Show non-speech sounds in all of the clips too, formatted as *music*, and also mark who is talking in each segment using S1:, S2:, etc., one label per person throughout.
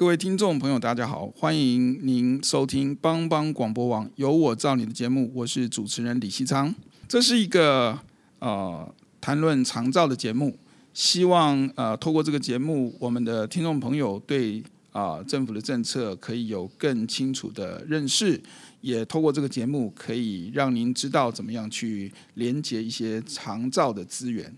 S1: 各位听众朋友，大家好，欢迎您收听帮帮广播网《有我照你》的节目，我是主持人李西昌。这是一个呃谈论长照的节目，希望呃透过这个节目，我们的听众朋友对啊、政府的政策可以有更清楚的认识，也透过这个节目可以让您知道怎么样去连接一些长照的资源。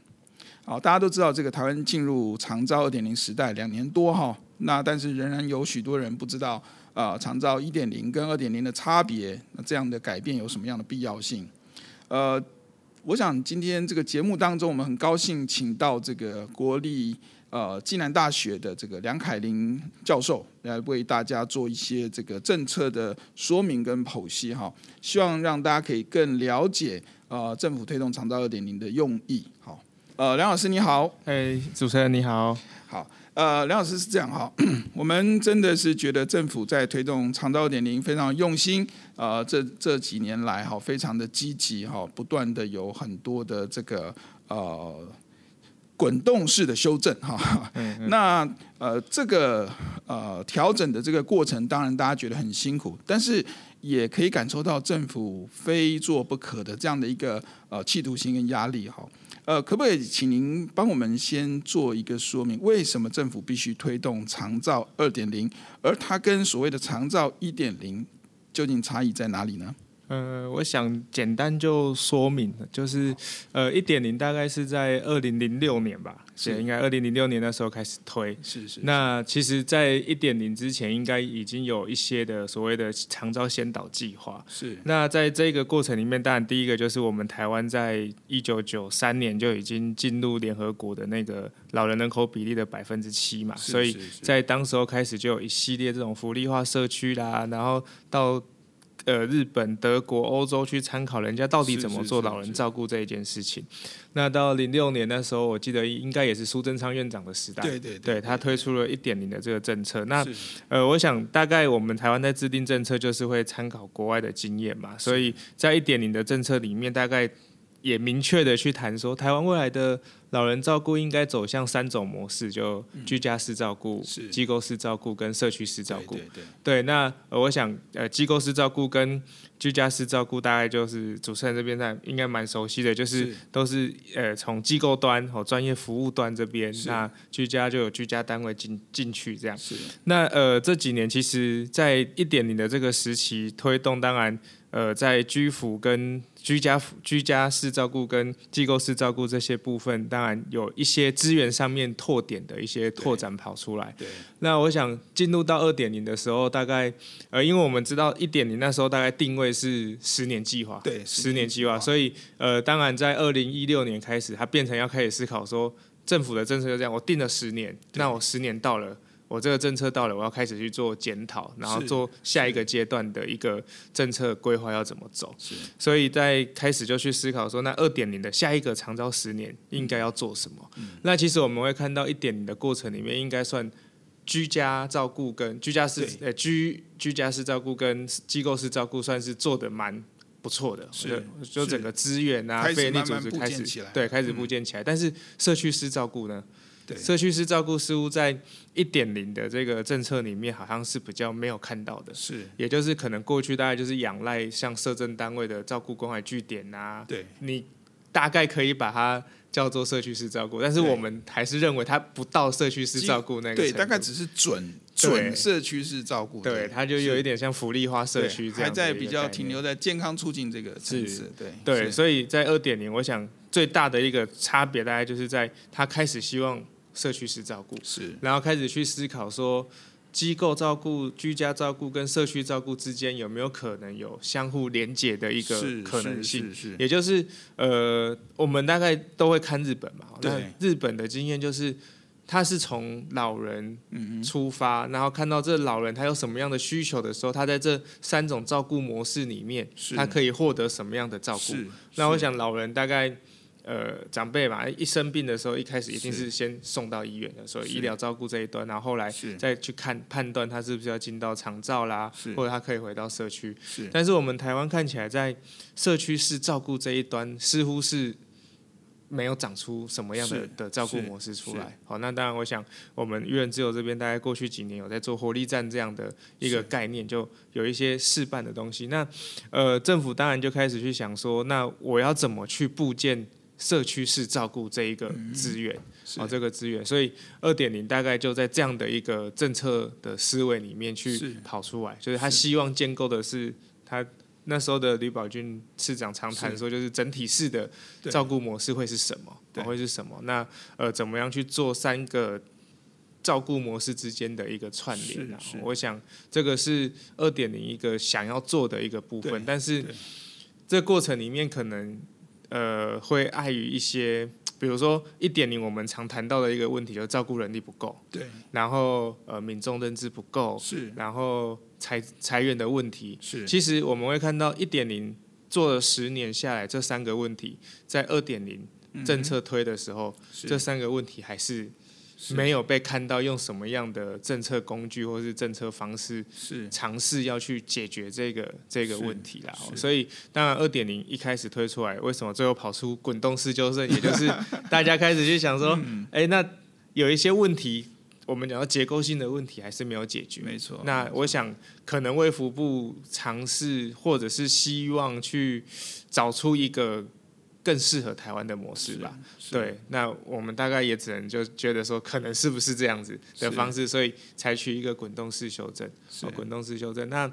S1: 好，大家都知道这个台湾进入长照二点零时代两年多哈。那但是仍然有许多人不知道，啊、呃，长照一点零跟二点零的差别，那这样的改变有什么样的必要性？呃，我想今天这个节目当中，我们很高兴请到这个国立呃暨南大学的这个梁凯林教授来为大家做一些这个政策的说明跟剖析哈，希望让大家可以更了解呃政府推动长照二点零的用意。好，呃，梁老师你好，
S2: 哎，主持人你好，
S1: 好。呃，梁老师是这样哈，*clears throat* 我们真的是觉得政府在推动长照二点零非常用心，呃，这这几年来哈，非常的积极哈，不断的有很多的这个呃滚动式的修正哈。嗯嗯那呃这个呃调整的这个过程，当然大家觉得很辛苦，但是也可以感受到政府非做不可的这样的一个呃企图心跟压力哈。呃，可不可以请您帮我们先做一个说明，为什么政府必须推动长照二点零，而它跟所谓的长照一点零究竟差异在哪里呢？
S2: 呃，我想简单就说明，就是呃，一点零大概是在二零零六年吧，是应该二零零六年那时候开始推。
S1: 是是，是。
S2: 那其实，在一点零之前，应该已经有一些的所谓的长招先导计划。
S1: 是。
S2: 那在这个过程里面，当然第一个就是我们台湾在一九九三年就已经进入联合国的那个老人人口比例的百分之七嘛，所以在当时候开始就有一系列这种福利化社区啦，然后到。呃，日本、德国、欧洲去参考人家到底怎么做老人照顾这一件事情。那到零六年的时候，我记得应该也是苏贞昌院长的时代，
S1: 对对对，
S2: 对他推出了一点零的这个政策。那呃，我想大概我们台湾在制定政策就是会参考国外的经验嘛，所以在一点零的政策里面，大概。也明确的去谈说，台湾未来的老人照顾应该走向三种模式，就居家式照顾、嗯、机构式照顾跟社区式照顾。对，对，对，对，那我想，呃，机构式照顾跟居家式照顾，大概就是主持人这边在应该蛮熟悉的，就是都是呃从机构端和专业服务端这边，那居家就有居家单位进进去这样。是。那呃这几年其实，在一点零的这个时期推动，当然。呃，在居服跟居家居家式照顾跟机构式照顾这些部分，当然有一些资源上面拓点的一些拓展跑出来。对，那我想进入到二点零的时候，大概呃，因为我们知道一点零那时候大概定位是十年计划，对，十年计划，所以呃，当然在二零一六年开始，它变成要开始思考说，政府的政策就这样，我定了十年，那我十年到了。我这个政策到了，我要开始去做检讨，然后做下一个阶段的一个政策规划要怎么走。所以在开始就去思考说，那二点零的下一个长招十年应该要做什么？嗯、那其实我们会看到一点零的过程里面，应该算居家照顾跟居家式呃居居家式照顾跟机构式照顾算是做的蛮不错的，是就整个资源啊，非营利组织开始对开始部建起来，但是社区式照顾呢？社区式照顾似乎在一点零的这个政策里面，好像是比较没有看到的。是，也就是可能过去大概就是仰赖像社政单位的照顾关怀据点啊。对，你大概可以把它叫做社区式照顾，但是我们还是认为它不到社区式照顾那个。对，大概只是准。
S1: 准社区式照顾，
S2: 对，它就有一点像福利化社区这样，
S1: 还在比较停留在健康促进这个层次，对
S2: 对，所以在二点零，我想最大的一个差别大概就是在他开始希望社区式照顾，
S1: 是，
S2: 然后开始去思考说。机构照顾、居家照顾跟社区照顾之间有没有可能有相互连接的一个可能性？也就是呃，我们大概都会看日本嘛。对日本的经验就是，他是从老人出发，然后看到这老人他有什么样的需求的时候，他在这三种照顾模式里面，他可以获得什么样的照顾？那我想老人大概。呃，长辈嘛，一生病的时候，一开始一定是先送到医院的，所以医疗照顾这一端，然后后来再去看判断他是不是要进到长照啦，或者他可以回到社区。但是我们台湾看起来在社区式照顾这一端，似乎是没有长出什么样的的照顾模式出来。好，那当然，我想我们育人自由这边大概过去几年有在做活力站这样的一个概念，就有一些试办的东西。那呃，政府当然就开始去想说，那我要怎么去部建？社区式照顾这一个资源，哦，这个资源，所以二点零大概就在这样的一个政策的思维里面去跑出来，就是他希望建构的是他那时候的吕宝军市长常谈说，就是整体式的照顾模式会是什么，会是什么？那呃，怎么样去做三个照顾模式之间的一个串联？我想这个是二点零一个想要做的一个部分，但是这过程里面可能。呃，会碍于一些，比如说一点零，我们常谈到的一个问题，就是照顾能力不够，
S1: 对，
S2: 然后呃，民众认知不够，
S1: 是，
S2: 然后裁裁员的问题，
S1: 是，
S2: 其实我们会看到一点零做了十年下来，这三个问题在二点零政策推的时候，嗯、这三个问题还是。没有被看到用什么样的政策工具或是政策方式是尝试要去解决这个这个问题啦。所以当然二点零一开始推出来，为什么最后跑出滚动式纠正？*laughs* 也就是大家开始去想说，哎，那有一些问题，我们讲到结构性的问题还是没有解决。
S1: 没错。
S2: 那我想可能卫福部尝试或者是希望去找出一个。更适合台湾的模式吧，对，那我们大概也只能就觉得说，可能是不是这样子的方式，所以采取一个滚动式修正，哦，滚动式修正。那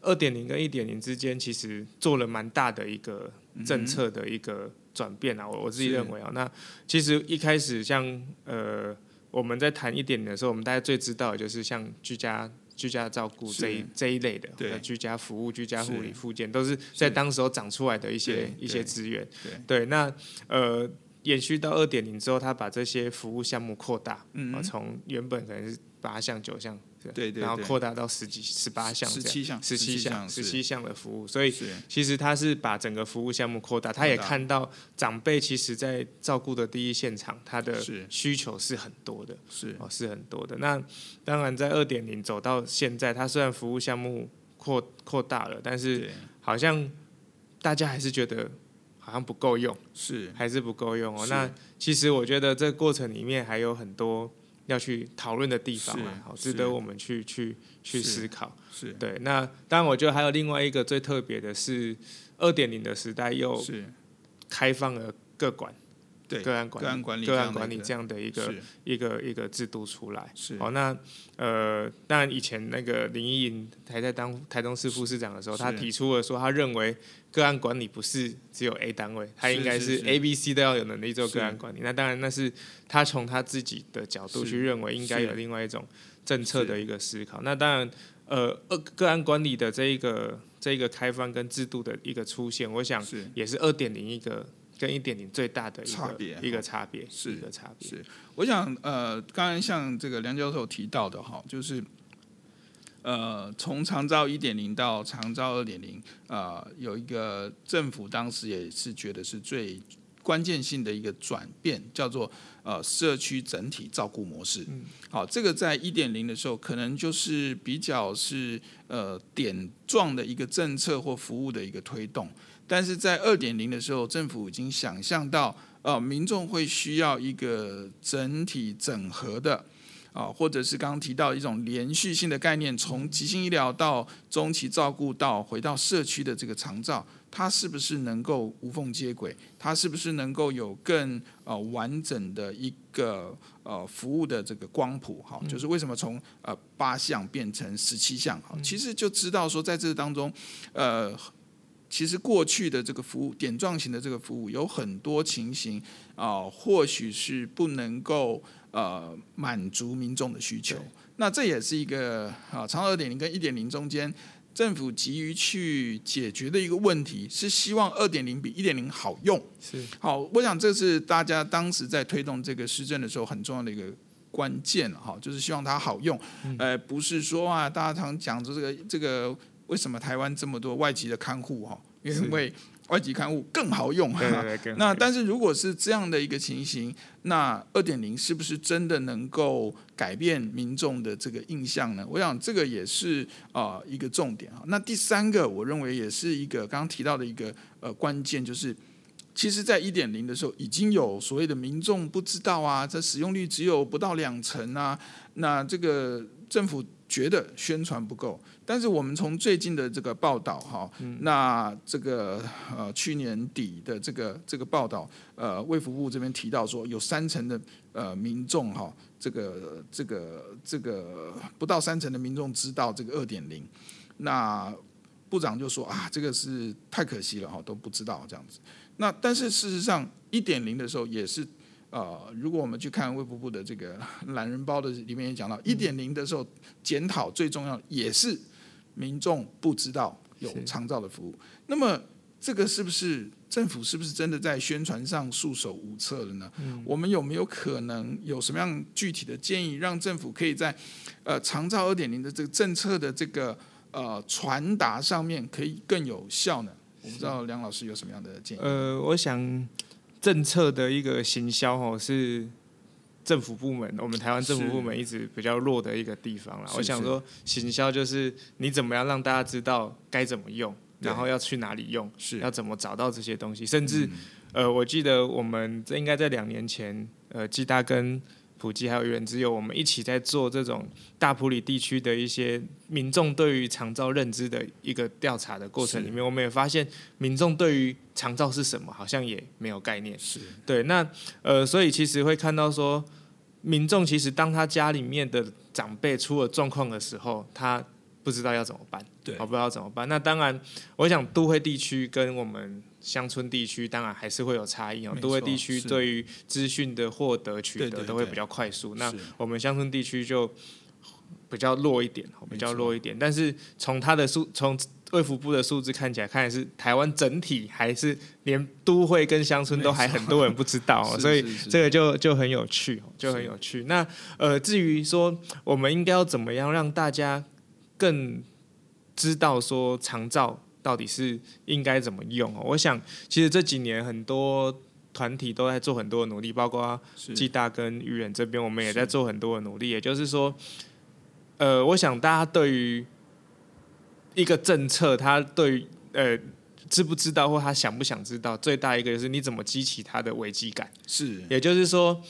S2: 二点零跟一点零之间，其实做了蛮大的一个政策的一个转变啊，我我自己认为啊，那其实一开始像呃我们在谈一点零的时候，我们大家最知道的就是像居家。居家照顾这一这一类的，对。居家服务、居家护理、附件，都是在当时候长出来的一些一些资源。对，对，那呃，延续到二点零之后，他把这些服务项目扩大，嗯，从原本可能是八项九项。对，对，然后扩大到十几、十八项、十七项、十七项、十七项的服务，所以其实他是把整个服务项目扩大。他也看到长辈其实，在照顾的第一现场，他的需求是很多的，是。哦，是很多的。那当然，在二点零走到现在，他虽然服务项目扩扩大了，但是好像大家还是觉得好像不够用，是。还是不够用哦。那其实我觉得这个过程里面还有很多。要去讨论的地方值得我们去去去思考。是对，那当然，我觉得还有另外一个最特别的是，二点零的时代又开放了各管。对个案管理、个案管理、个案管理这样的一个一个一个制度出来，是好那呃，当然以前那个林依莹还在当台中市副市长的时候，他提出了说，他认为个案管理不是只有 A 单位，他应该是 A、B、C 都要有能力做个案管理。那当然那是他从他自己的角度去认为应该有另外一种政策的一个思考。那当然呃，个案管理的这一个这一个开放跟制度的一个出现，我想也是二点零一个。跟一点零最大的差别，一个差别是一个差别。是，
S1: 我想呃，刚刚像这个梁教授提到的哈，就是呃，从长照一点零到长照二点零，呃，有一个政府当时也是觉得是最关键性的一个转变，叫做呃社区整体照顾模式。嗯，好，这个在一点零的时候，可能就是比较是呃点状的一个政策或服务的一个推动。但是在二点零的时候，政府已经想象到，呃，民众会需要一个整体整合的，啊，或者是刚刚提到一种连续性的概念，从急性医疗到中期照顾到回到社区的这个长照，它是不是能够无缝接轨？它是不是能够有更呃完整的一个呃服务的这个光谱？哈，就是为什么从呃八项变成十七项？哈，其实就知道说在这当中，呃，其实过去的这个服务点状型的这个服务有很多情形啊、呃，或许是不能够呃满足民众的需求。那这也是一个啊，长照二点零跟一点零中间。政府急于去解决的一个问题，是希望二点零比一点零好用。
S2: 是
S1: 好，我想这是大家当时在推动这个施政的时候很重要的一个关键哈，就是希望它好用。呃，不是说啊，大家常讲的这个这个为什么台湾这么多外籍的看护哈，因为。外籍看护更好用哈，那但是如果是这样的一个情形，那二点零是不是真的能够改变民众的这个印象呢？我想这个也是啊一个重点啊。那第三个，我认为也是一个刚刚提到的一个呃关键，就是其实在一点零的时候已经有所谓的民众不知道啊，这使用率只有不到两成啊，那这个政府。觉得宣传不够，但是我们从最近的这个报道哈，那这个呃去年底的这个这个报道，呃卫福部这边提到说，有三成的呃民众哈，这个这个这个不到三成的民众知道这个二点零，那部长就说啊，这个是太可惜了哈，都不知道这样子。那但是事实上一点零的时候也是。呃，如果我们去看卫福部的这个 *laughs* 懒人包的里面也讲到，一点零的时候检讨最重要也是民众不知道有长照的服务。那么这个是不是政府是不是真的在宣传上束手无策了呢？嗯。我们有没有可能有什么样具体的建议，让政府可以在呃长照二点零的这个政策的这个呃传达上面可以更有效呢？我不知道梁老师有什么样的建议。
S2: 呃，我想。政策的一个行销哦，是政府部门，我们台湾政府部门一直比较弱的一个地方啦。我想说，行销就是你怎么样让大家知道该怎么用，然后要去哪里用，是要怎么找到这些东西。甚至，嗯、呃，我记得我们这应该在两年前，呃，基大跟。普及还有原只有我们一起在做这种大埔里地区的一些民众对于长照认知的一个调查的过程里面，我们也发现民众对于长照是什么好像也没有概念。是对，那呃，所以其实会看到说，民众其实当他家里面的长辈出了状况的时候，他不知道要怎么办，对，我不知道怎么办。那当然，我想都会地区跟我们。乡村地区当然还是会有差异哦。都会地区对于资讯的获得取得都会比较快速，那我们乡村地区就比较弱一点，比较弱一点。但是从它的数，从卫福部的数字看起来，看来是台湾整体还是连都会跟乡村都还很多人不知道，*laughs* 所以这个就就很有趣，就很有趣。那呃，至于说我们应该要怎么样让大家更知道说长照。到底是应该怎么用？我想，其实这几年很多团体都在做很多的努力，包括暨大跟愚人这边，我们也在做很多的努力。也就是说，呃，我想大家对于一个政策，他对于呃知不知道或他想不想知道，最大一个就是你怎么激起他的危机感。是，也就是说，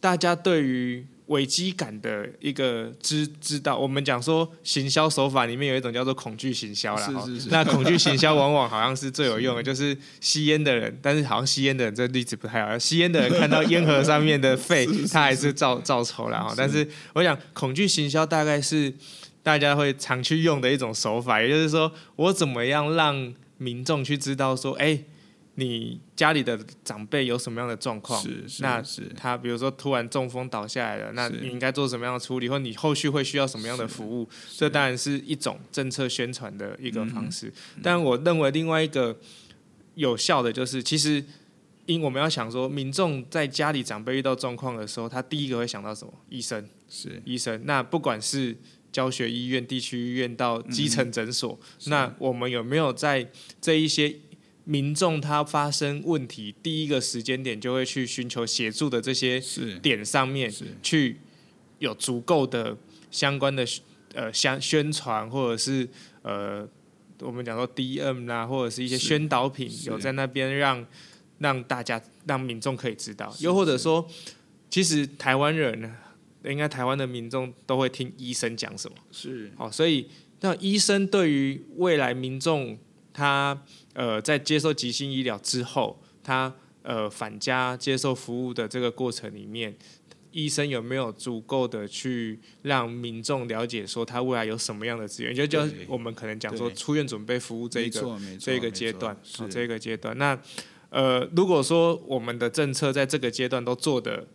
S2: 大家对于。危机感的一个知知道，我们讲说行销手法里面有一种叫做恐惧行销啦。是是是。那恐惧行销往往好像是 *laughs* 最有用的，就是吸烟的人，但是好像吸烟的人这例子不太好。吸烟的人看到烟盒上面的肺，他还是照照抽了哈。但是我想恐惧行销大概是大家会常去用的一种手法，也就是说我怎么样让民众去知道说，哎、欸。你家里的长辈有什么样的状况？是是，那是他比如说突然中风倒下来了，那你应该做什么样的处理，或你后续会需要什么样的服务？这当然是一种政策宣传的一个方式。嗯、但我认为另外一个有效的就是，其实因我们要想说，民众在家里长辈遇到状况的时候，他第一个会想到什么？医生是医生。那不管是教学医院、地区医院到基层诊所，嗯、那我们有没有在这一些？民众他发生问题，第一个时间点就会去寻求协助的这些点上面，去有足够的相关的呃宣宣传，或者是呃我们讲说 DM 啦，或者是一些宣导品，有在那边让让大家让民众可以知道，又或者说，其实台湾人应该台湾的民众都会听医生讲什么，是。哦，所以那医生对于未来民众。他呃在接受急性医疗之后，他呃返家接受服务的这个过程里面，医生有没有足够的去让民众了解说他未来有什么样的资源？就就我们可能讲说出院准备服务这一个这一个阶段，好这个阶段。那呃如果说我们的政策在这个阶段都做的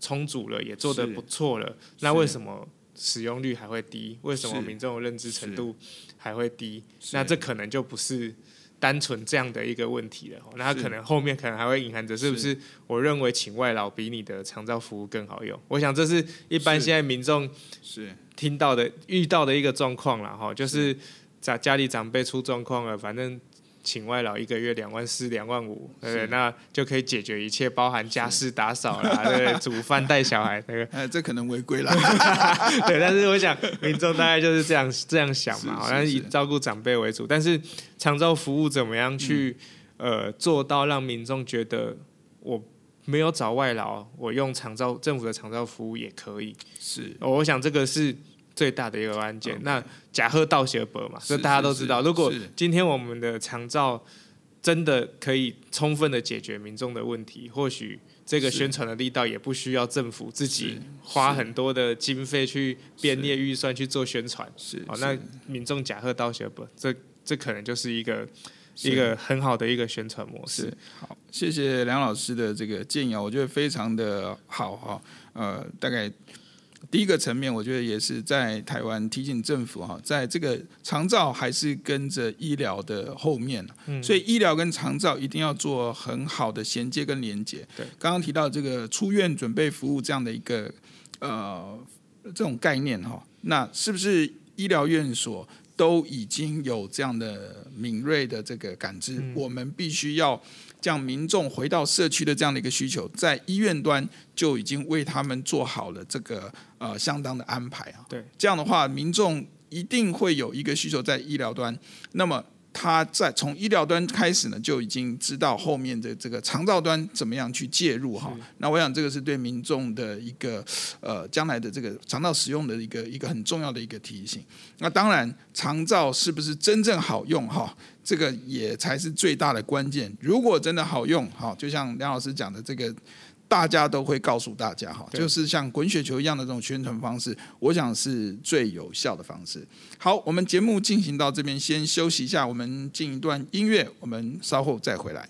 S2: 充足了，也做的不错了，那为什么使用率还会低？为什么民众的认知程度还会低？那这可能就不是。单纯这样的一个问题了，那他可能后面可能还会隐含着是不是？我认为请外劳比你的长照服务更好用。我想这是一般现在民众是听到的、遇到的一个状况了哈，就是家家里长辈出状况了，反正。请外劳一个月两万四、两万五，对不对？那就可以解决一切，包含家事打扫啦，对不对？*laughs* 煮饭带小孩那个，
S1: 呃，*laughs* 这可能违规了。*laughs*
S2: 对，但是我想民众大概就是这样这样想嘛，好像以照顾长辈为主。但是长照服务怎么样去、嗯、呃做到让民众觉得我没有找外劳，我用长照政府的长照服务也可以？是，我想这个是。最大的一个案件那假贺道谢伯嘛，这大家都知道。如果今天我们的长照真的可以充分的解决民众的问题，或许这个宣传的力道也不需要政府自己花很多的经费去编列预算去做宣传。是，哦，那民众假贺道谢伯，这这可能就是一个一个很好的一个宣传模式。
S1: 好，谢谢梁老师的这个建议啊，我觉得非常的好哈。呃，大概。第一个层面，我觉得也是在台湾提醒政府哈，在这个长照还是跟着医疗的后面，所以医疗跟长照一定要做很好的衔接跟连接。对，刚刚提到这个出院准备服务这样的一个呃这种概念哈，那是不是医疗院所都已经有这样的敏锐的这个感知？我们必须要。让民众回到社区的这样的一个需求，在医院端就已经为他们做好了这个呃相当的安排啊。对，这样的话，民众一定会有一个需求在医疗端，那么。他在从医疗端开始呢，就已经知道后面的这个长照端怎么样去介入哈。那我想这个是对民众的一个呃将来的这个肠道使用的一个一个很重要的一个提醒。那当然，长照是不是真正好用哈？这个也才是最大的关键。如果真的好用哈，就像梁老师讲的这个。大家都会告诉大家哈，就是像滚雪球一样的这种宣传方式，我想是最有效的方式。好，我们节目进行到这边，先休息一下，我们进一段音乐，我们稍后再回来。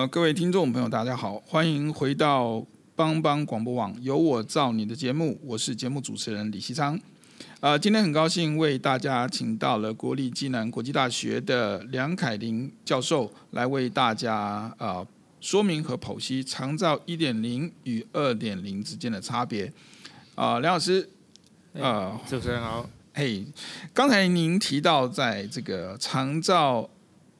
S1: 呃，各位听众朋友，大家好，欢迎回到帮帮广播网，由我造你的节目，我是节目主持人李西昌。呃，今天很高兴为大家请到了国立暨南国际大学的梁凯林教授来为大家呃说明和剖析长照一点零与二点零之间的差别。啊、呃，梁老师，呃，
S2: 主持人好。
S1: 嘿，刚才您提到在这个长照。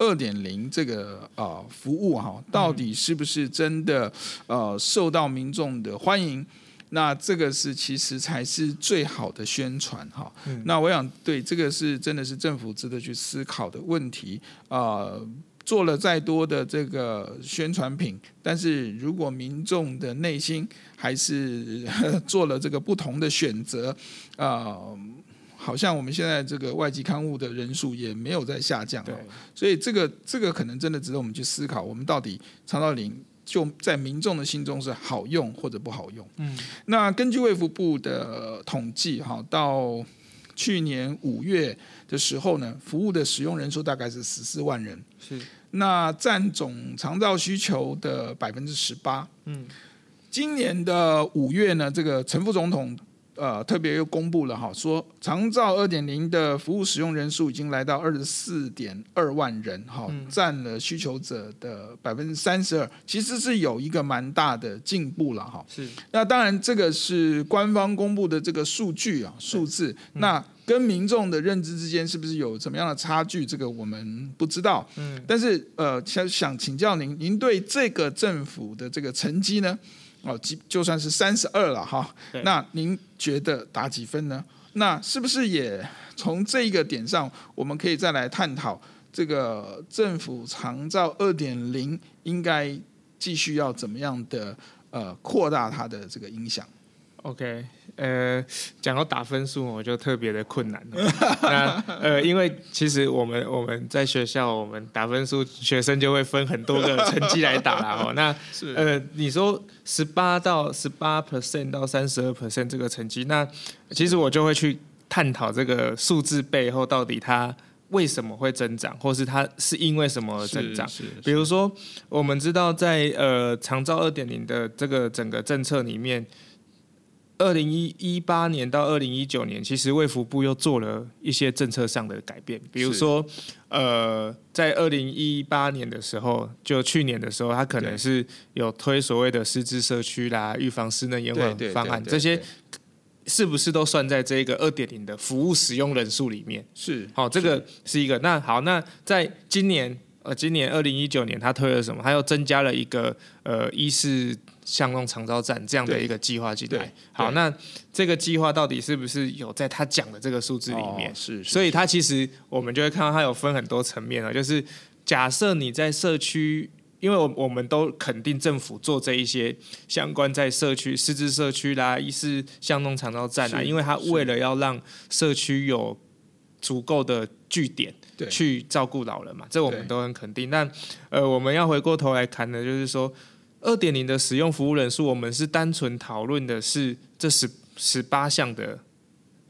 S1: 二点零这个啊服务哈，到底是不是真的呃受到民众的欢迎？那这个是其实才是最好的宣传哈。那我想对这个是真的是政府值得去思考的问题啊。做了再多的这个宣传品，但是如果民众的内心还是做了这个不同的选择啊。好像我们现在这个外籍看护的人数也没有在下降，对，所以这个这个可能真的值得我们去思考，我们到底肠道灵就在民众的心中是好用或者不好用？嗯，那根据卫福部的统计，哈，到去年五月的时候呢，服务的使用人数大概是十四万人，
S2: 是
S1: 那占总肠道需求的百分之十八。嗯，今年的五月呢，这个陈副总统。呃，特别又公布了哈，说长照二点零的服务使用人数已经来到二十四点二万人，哈，占了需求者的百分之三十二，其实是有一个蛮大的进步了哈。是，那当然这个是官方公布的这个数据啊，数字，那跟民众的认知之间是不是有怎么样的差距？这个我们不知道。嗯，但是呃，想想请教您，您对这个政府的这个成绩呢？哦，就就算是三十二了哈，那您觉得打几分呢？那是不是也从这个点上，我们可以再来探讨这个政府长照二点零应该继续要怎么样的呃扩大它的这个影响
S2: ？OK。呃，讲到打分数，我就特别的困难了。*laughs* 那呃，因为其实我们我们在学校，我们打分数，学生就会分很多个成绩来打啦。哦，那 *laughs* 呃，你说十八到十八 percent 到三十二 percent 这个成绩，那其实我就会去探讨这个数字背后到底它为什么会增长，或是它是因为什么而增长。比如说，我们知道在呃长照二点零的这个整个政策里面。二零一一八年到二零一九年，其实卫福部又做了一些政策上的改变，比如说，呃，在二零一八年的时候，就去年的时候，他可能是有推所谓的师资社区啦、预防失能延缓方案，这些是不是都算在这个二点零的服务使用人数里面？是，好，这个是一个。那好，那在今年，呃，今年二零一九年，他推了什么？他又增加了一个呃，医事。像弄长招站这样的一个计划进来，好，那这个计划到底是不是有在他讲的这个数字里面？哦、是，是，所以他其实我们就会看到他有分很多层面啊，就是假设你在社区，因为我我们都肯定政府做这一些相关在社区失智社区啦，一是像弄长照站啊，因为他为了要让社区有足够的据点去照顾老人嘛，这我们都很肯定。但呃，我们要回过头来看的，就是说。二点零的使用服务人数，我们是单纯讨论的是这十十八项的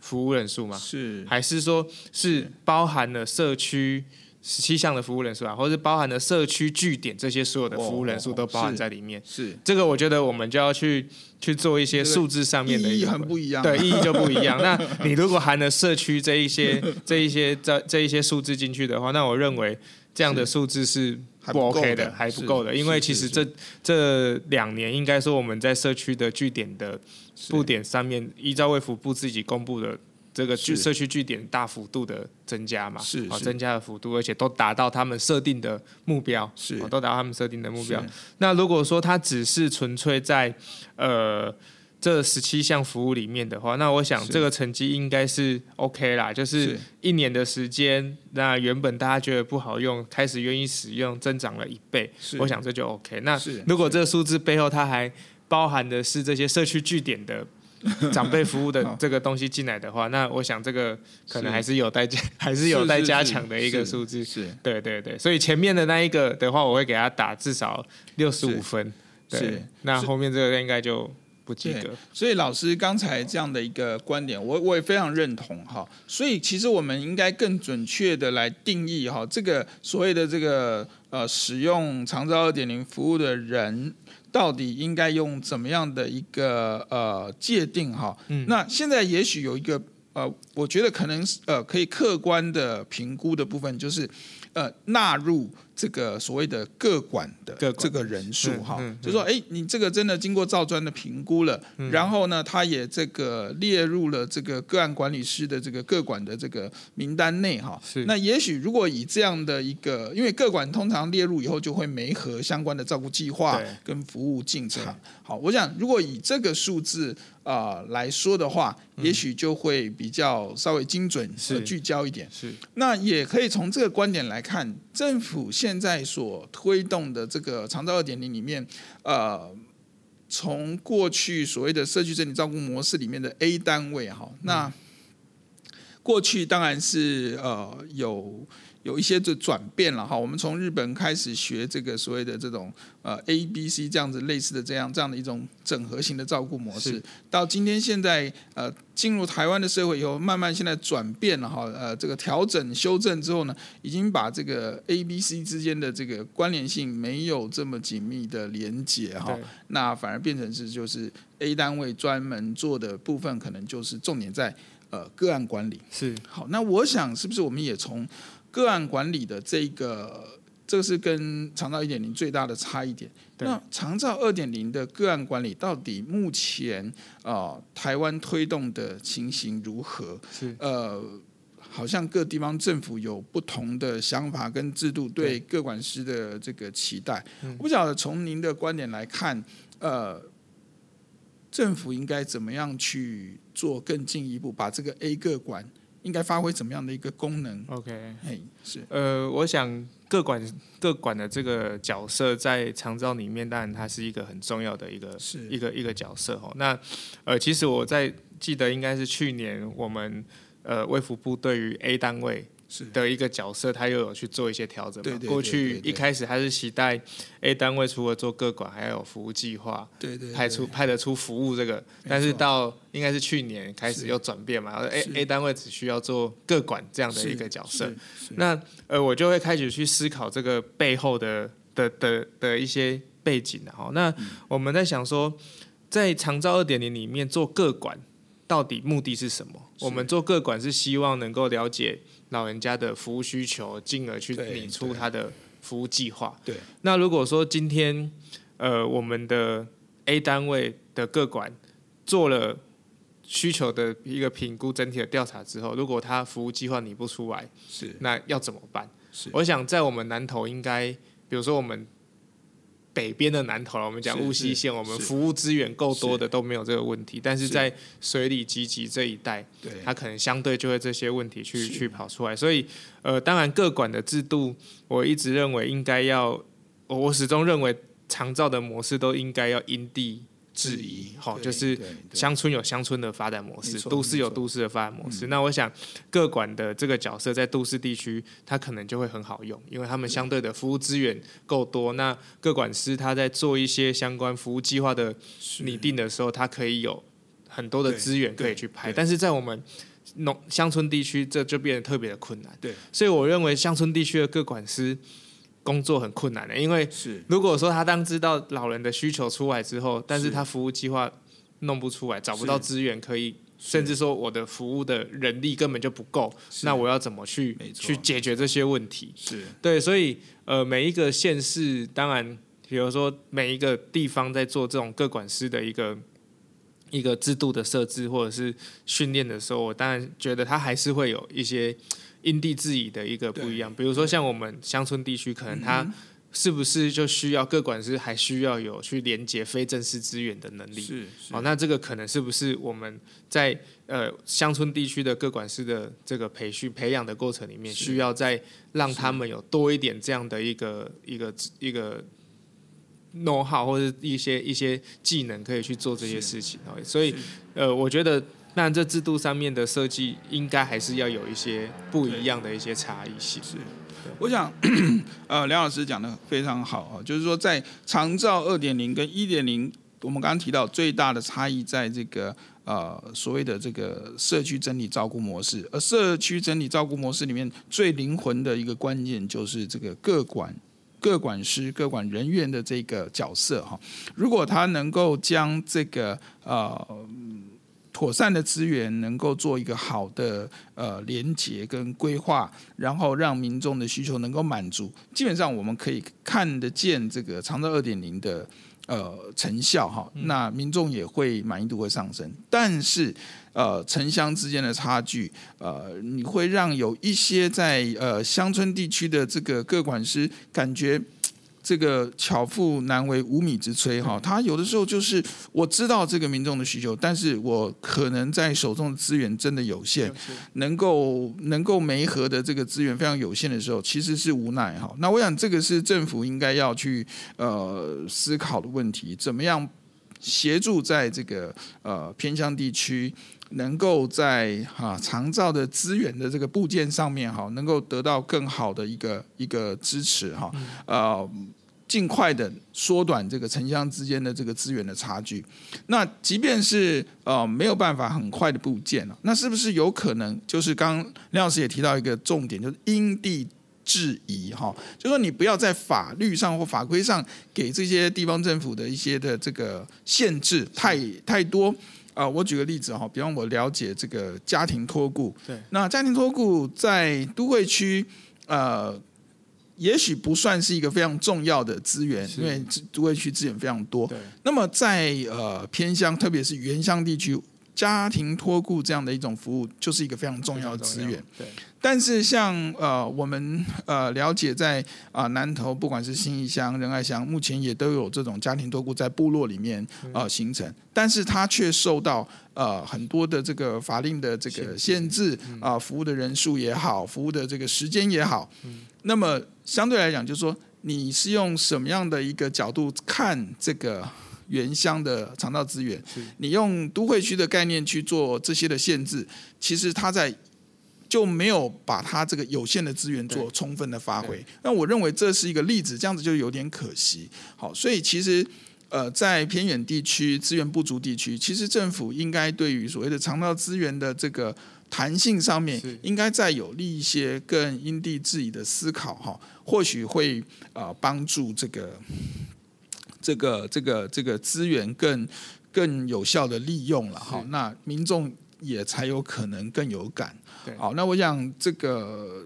S2: 服务人数吗？是，还是说是包含了社区十七项的服务人数啊，或者是包含了社区据点这些所有的服务人数都包含在里面？是，这个我觉得我们就要去去做一些数字上面的
S1: 意义很不一样，
S2: 对，意义就不一样。那你如果含了社区这一些这一些这这一些数字进去的话，那我认为这样的数字是。不 OK 的，还不够的，因为其实这这两年应该说我们在社区的据点的布点上面，依照卫福部自己公布的这个据社区据点大幅度的增加嘛，是，增加的幅度，而且都达到他们设定的目标，是，都达到他们设定的目标。那如果说它只是纯粹在呃。这十七项服务里面的话，那我想这个成绩应该是 OK 啦，就是一年的时间，那原本大家觉得不好用，开始愿意使用，增长了一倍，我想这就 OK。那如果这个数字背后它还包含的是这些社区据点的 *laughs* 长辈服务的这个东西进来的话，那我想这个可能还是有待加，*laughs* 还是有待加强的一个数字。是，对对对，所以前面的那一个的话，我会给他打至少六十五分。对，那后面这个应该就。对，
S1: 所以老师刚才这样的一个观点，我我也非常认同哈。所以其实我们应该更准确的来定义哈，这个所谓的这个呃使用长照二点零服务的人，到底应该用怎么样的一个呃界定哈？嗯，那现在也许有一个呃，我觉得可能呃可以客观的评估的部分，就是呃纳入。这个所谓的个管的这个人数哈，就说哎，你这个真的经过照专的评估了，然后呢，他也这个列入了这个个案管理师的这个个管的这个名单内哈。是。那也许如果以这样的一个，因为个管通常列入以后就会没合相关的照顾计划跟服务进场。好，我想如果以这个数字啊、呃、来说的话，也许就会比较稍微精准和聚焦一点。是。那也可以从这个观点来看，政府现现在所推动的这个长照二点零里面，呃，从过去所谓的社区整体照顾模式里面的 A 单位哈，那过去当然是呃有有一些的转变了哈。我们从日本开始学这个所谓的这种呃 A B C 这样子类似的这样这样的一种整合型的照顾模式，到今天现在呃进入台湾的社会以后，慢慢现在转变了哈。呃，这个调整修正之后呢，已经把这个 A B C 之间的这个关联性没有这么紧密的连接哈。那反而变成是就是 A 单位专门做的部分，可能就是重点在呃个案管理。
S2: 是
S1: 好，那我想是不是我们也从个案管理的这个，这个是跟长照一点零最大的差异点。那长照二点零的个案管理到底目前啊、呃、台湾推动的情形如何？
S2: 是
S1: 呃，好像各地方政府有不同的想法跟制度对个管师的这个期待。我不晓得从您的观点来看，呃。政府应该怎么样去做更进一步，把这个 A 个管应该发挥怎么样的一个功能
S2: ？OK，
S1: 嘿，是。
S2: 呃，我想各管各管的这个角色在长照里面，当然它是一个很重要的一个是一个一个角色哦。那呃，其实我在记得应该是去年我们呃卫福部对于 A 单位。是的一个角色，他又有去做一些调整嘛。过去一开始他是期待 A 单位除了做个管，还要有服务计划，
S1: 对对，
S2: 派出派得出服务这个。但是到应该是去年开始又转变嘛，A A 单位只需要做个管这样的一个角色。那呃，我就会开始去思考这个背后的的的的一些背景然后。那我们在想说，在长照二点零里面做个管，到底目的是什么？我们做个管是希望能够了解。老人家的服务需求，进而去拟出他的服务计划。
S1: 对，
S2: 那如果说今天，呃，我们的 A 单位的各管做了需求的一个评估、整体的调查之后，如果他服务计划拟不出来，
S1: 是
S2: 那要怎么办？
S1: 是，
S2: 我想在我们南投应该，比如说我们。北边的南投，我们讲雾溪县，我们服务资源够多的都没有这个问题。但是在水里集集这一带，它可能相对就会这些问题去去跑出来。所以，呃，当然各管的制度，我一直认为应该要，我始终认为长照的模式都应该要因地。质疑，好，就是乡村有乡村的发展模式，都市有都市的发展模式。那我想，各管的这个角色在都市地区，它可能就会很好用，因为他们相对的服务资源够多。那各管师他在做一些相关服务计划的拟定的时候，他可以有很多的资源可以去拍。但是在我们农乡村地区，这就变得特别的困难。对，所以我认为乡村地区的各管师。工作很困难的，因为如果说他当知道老人的需求出来之后，但是他服务计划弄不出来，找不到资源可以，甚至说我的服务的人力根本就不够，那我要怎么去去解决这些问题？是。对，所以呃，每一个县市，当然，比如说每一个地方在做这种各管师的一个一个制度的设置或者是训练的时候，我当然觉得他还是会有一些。因地制宜的一个不一样，比如说像我们乡村地区，可能他是不是就需要各管师，还需要有去连接非正式资源的能力？是，哦，那这个可能是不是我们在呃乡村地区的各管师的这个培训培养的过程里面，需要再让他们有多一点这样的一个一个一个 know how 或者一些一些技能可以去做这些事情？所以呃，我觉得。那这制度上面的设计，应该还是要有一些不一样的一些差异性。是，
S1: 我想，*clears throat* 呃，梁老师讲的非常好啊，就是说在长照二点零跟一点零，我们刚刚提到最大的差异，在这个呃所谓的这个社区整理照顾模式，而社区整理照顾模式里面最灵魂的一个关键，就是这个各管、各管师、各管人员的这个角色哈。如果他能够将这个呃。妥善的资源能够做一个好的呃连接跟规划，然后让民众的需求能够满足，基本上我们可以看得见这个长照二点零的呃成效哈，那民众也会满意度会上升。但是呃城乡之间的差距呃，你会让有一些在呃乡村地区的这个各管师感觉。这个巧妇难为无米之炊哈，他有的时候就是我知道这个民众的需求，但是我可能在手中的资源真的有限，能够能够媒合的这个资源非常有限的时候，其实是无奈哈。那我想这个是政府应该要去呃思考的问题，怎么样协助在这个呃偏乡地区能够在哈长照的资源的这个部件上面哈，能够得到更好的一个一个支持哈，呃，尽快的缩短这个城乡之间的这个资源的差距。那即便是呃没有办法很快的部件了，那是不是有可能就是刚刚梁老师也提到一个重点，就是因地制宜哈，就说你不要在法律上或法规上给这些地方政府的一些的这个限制太太多。啊，我举个例子哈，比方我了解这个家庭托顾，
S2: 对，
S1: 那家庭托顾在都会区，呃，也许不算是一个非常重要的资源，因为都会区资源非常多。对，那么在呃偏乡，特别是原乡地区，家庭托顾这样的一种服务，就是一个非常重要的资源。对。但是像呃我们呃了解在啊、呃、南投不管是新义乡仁爱乡，目前也都有这种家庭托顾在部落里面呃形成，但是它却受到呃很多的这个法令的这个限制啊、呃，服务的人数也好，服务的这个时间也好，那么相对来讲，就是说你是用什么样的一个角度看这个原乡的肠道资源？你用都会区的概念去做这些的限制，其实它在。就没有把它这个有限的资源做充分的发挥，那我认为这是一个例子，这样子就有点可惜。好，所以其实呃，在偏远地区资源不足地区，其实政府应该对于所谓的肠道资源的这个弹性上面，应该再有利一些更因地制宜的思考哈，或许会呃帮助这个这个这个这个资源更更有效的利用了哈，那民众也才有可能更有感。好，那我想这个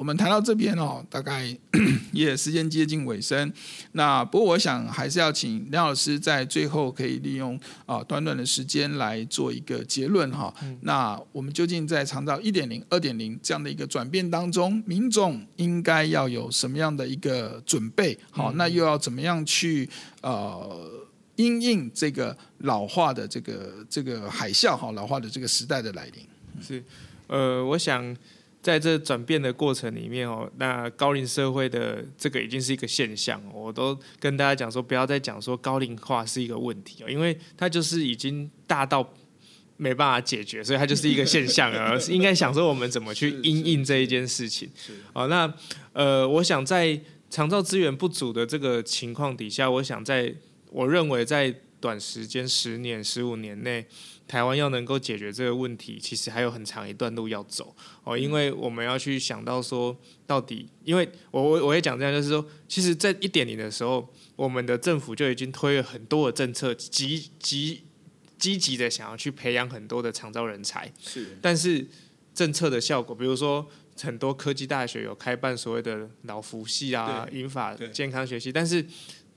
S1: 我们谈到这边哦，大概 *coughs* 也时间接近尾声。那不过我想还是要请梁老师在最后可以利用啊短短的时间来做一个结论哈。那我们究竟在长照一点零、二点零这样的一个转变当中，民众应该要有什么样的一个准备？好，那又要怎么样去呃因应这个老化的这个这个海啸哈，老化的这个时代的来临？
S2: 是，呃，我想在这转变的过程里面哦，那高龄社会的这个已经是一个现象，我都跟大家讲说，不要再讲说高龄化是一个问题哦，因为它就是已经大到没办法解决，所以它就是一个现象而 *laughs* 应该想说我们怎么去因应这一件事情。哦，那呃，我想在长照资源不足的这个情况底下，我想在我认为在短时间十年、十五年内。台湾要能够解决这个问题，其实还有很长一段路要走。哦，因为我们要去想到说，到底，因为我我我也讲这样，就是说，其实，在一点零的时候，我们的政府就已经推了很多的政策，积极积极的想要去培养很多的长招人才，是，但是政策的效果，比如说很多科技大学有开办所谓的老福系啊、英法健康学系，但是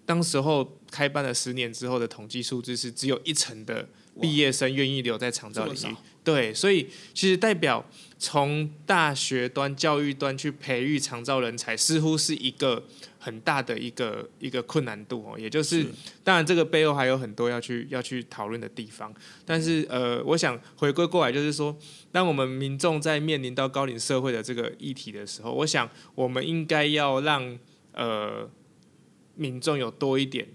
S2: 当时候开办了十年之后的统计数字是只有一成的。毕业生愿意留在长照领域，对，所以其实代表从大学端、教育端去培育长照人才，似乎是一个很大的一个一个困难度哦。也就是，是当然这个背后还有很多要去要去讨论的地方。但是呃，我想回归过来，就是说，当我们民众在面临到高龄社会的这个议题的时候，我想我们应该要让呃民众有多一点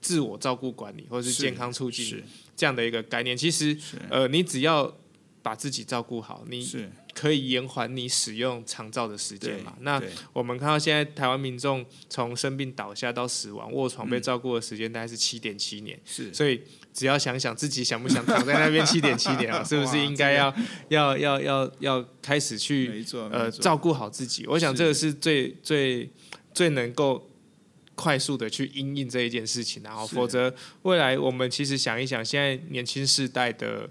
S2: 自我照顾管理，或者是健康促进。这样的一个概念，其实，呃，你只要把自己照顾好，你可以延缓你使用长照的时间嘛。那我们看到现在台湾民众从生病倒下到死亡卧床被照顾的时间大概是七点七年，是。所以只要想想自己想不想躺在那边 *laughs* 七点七年啊，是不是应该要要要要要开始去呃照顾好自己？我想这个是最最最能够。快速的去应应这一件事情，然后否则未来我们其实想一想，现在年轻世代的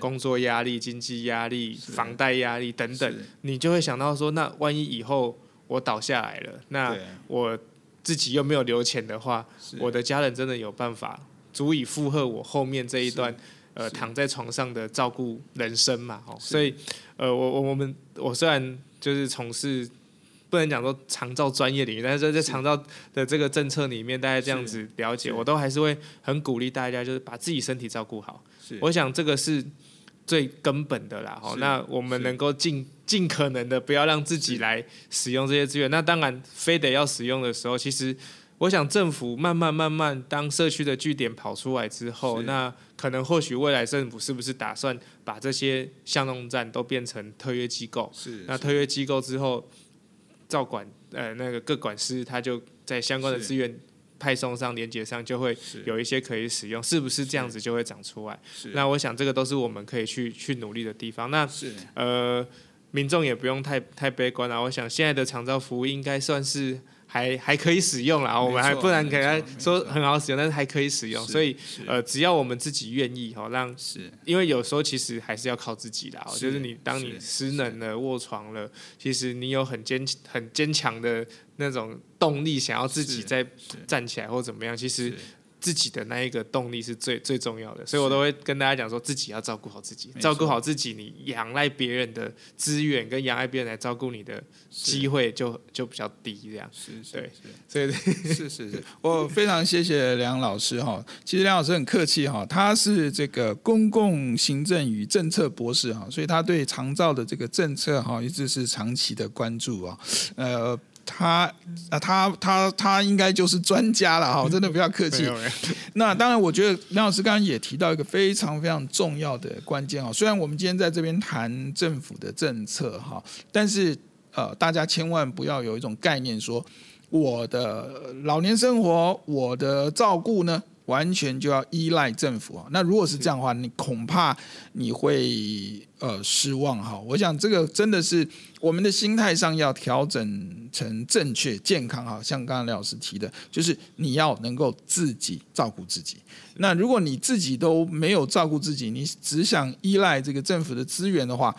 S2: 工作压力、经济压力、房贷压力等等，你就会想到说，那万一以后我倒下来了，那我自己又没有留钱的话，我的家人真的有办法足以负荷我后面这一段呃躺在床上的照顾人生嘛？哦，所以呃，我我我们我虽然就是从事。不能讲说长照专业领域，但是在在长照的这个政策里面，大家这样子了解，我都还是会很鼓励大家，就是把自己身体照顾好。我想这个是最根本的啦。好，那我们能够尽尽可能的不要让自己来使用这些资源。那当然，非得要使用的时候，其实。我想政府慢慢慢慢，当社区的据点跑出来之后，那可能或许未来政府是不是打算把这些巷弄站都变成特约机构？
S1: 是，
S2: 那特约机构之后，照管呃那个各管师他就在相关的资源派送上、连接上就会有一些可以使用，是不是这样子就会长出来？那我想这个都是我们可以去去努力的地方。那呃。民众也不用太太悲观了，我想现在的长照服务应该算是还还可以使用啦，我们还不然给他说很好使用，但是还可以使用，所以呃，只要我们自己愿意哈，让是，因为有时候其实还是要靠自己的，就是你当你失能了、卧床了，其实你有很坚很坚强的那种动力，想要自己再站起来或怎么样，其实。自己的那一个动力是最最重要的，所以我都会跟大家讲说，自己要照顾好自己，照顾好自己，你仰赖别人的资源跟仰赖别人来照顾你的机会就就比较低，这样。是，是，对，所以 *laughs*
S1: 是是是，我非常谢谢梁老师哈，其实梁老师很客气哈，他是这个公共行政与政策博士哈，所以他对长照的这个政策哈一直是长期的关注啊，呃。他啊，他他他应该就是专家了哈，真的不要客气。*laughs* *laughs* 那当然，我觉得梁老师刚刚也提到一个非常非常重要的关键啊。虽然我们今天在这边谈政府的政策哈，但是呃，大家千万不要有一种概念说，我的老年生活，我的照顾呢，完全就要依赖政府啊！那如果是这样的话，你恐怕你会呃失望哈。我想这个真的是我们的心态上要调整成正确、健康哈。像刚刚梁老师提的，就是你要能够自己照顾自己。那如果你自己都没有照顾自己，你只想依赖这个政府的资源的话，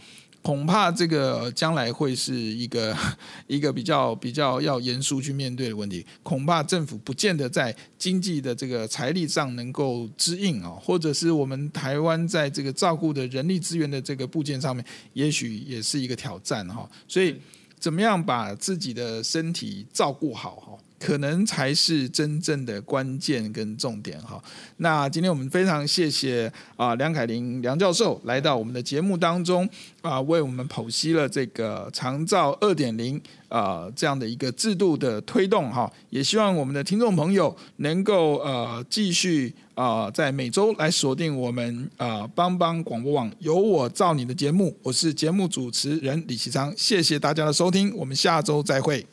S1: 恐怕这个将来会是一个 *laughs* 一个比较比较要严肃去面对的问题。恐怕政府不见得在经济的这个财力上能够支应啊，或者是我们台湾在这个照顾的人力资源的这个部件上面，也许也是一个挑战哈。所以，怎么样把自己的身体照顾好哈？可能才是真正的关键跟重点哈。那今天我们非常谢谢啊梁凯伶梁教授来到我们的节目当中啊，为我们剖析了这个长照二点零啊这样的一个制度的推动哈。也希望我们的听众朋友能够呃继续啊在每周来锁定我们啊帮帮广播网有我照你的节目，我是节目主持人李其昌，谢谢大家的收听，我们下周再会。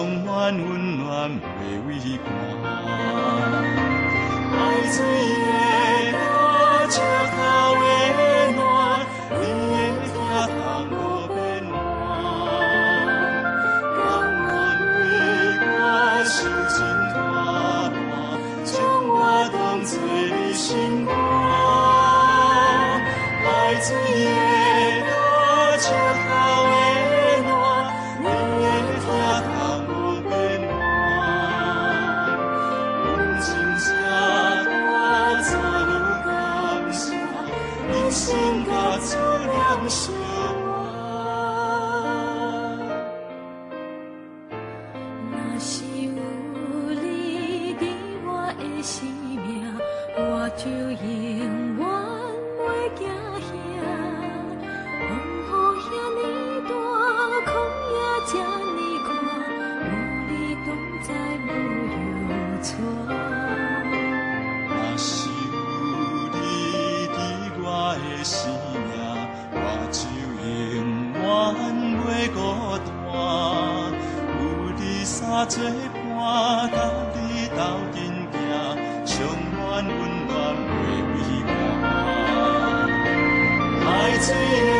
S3: 充满温暖的微寒。爱最美的就靠。伴甲你斗阵行，永远温暖袂畏寒。
S4: 最。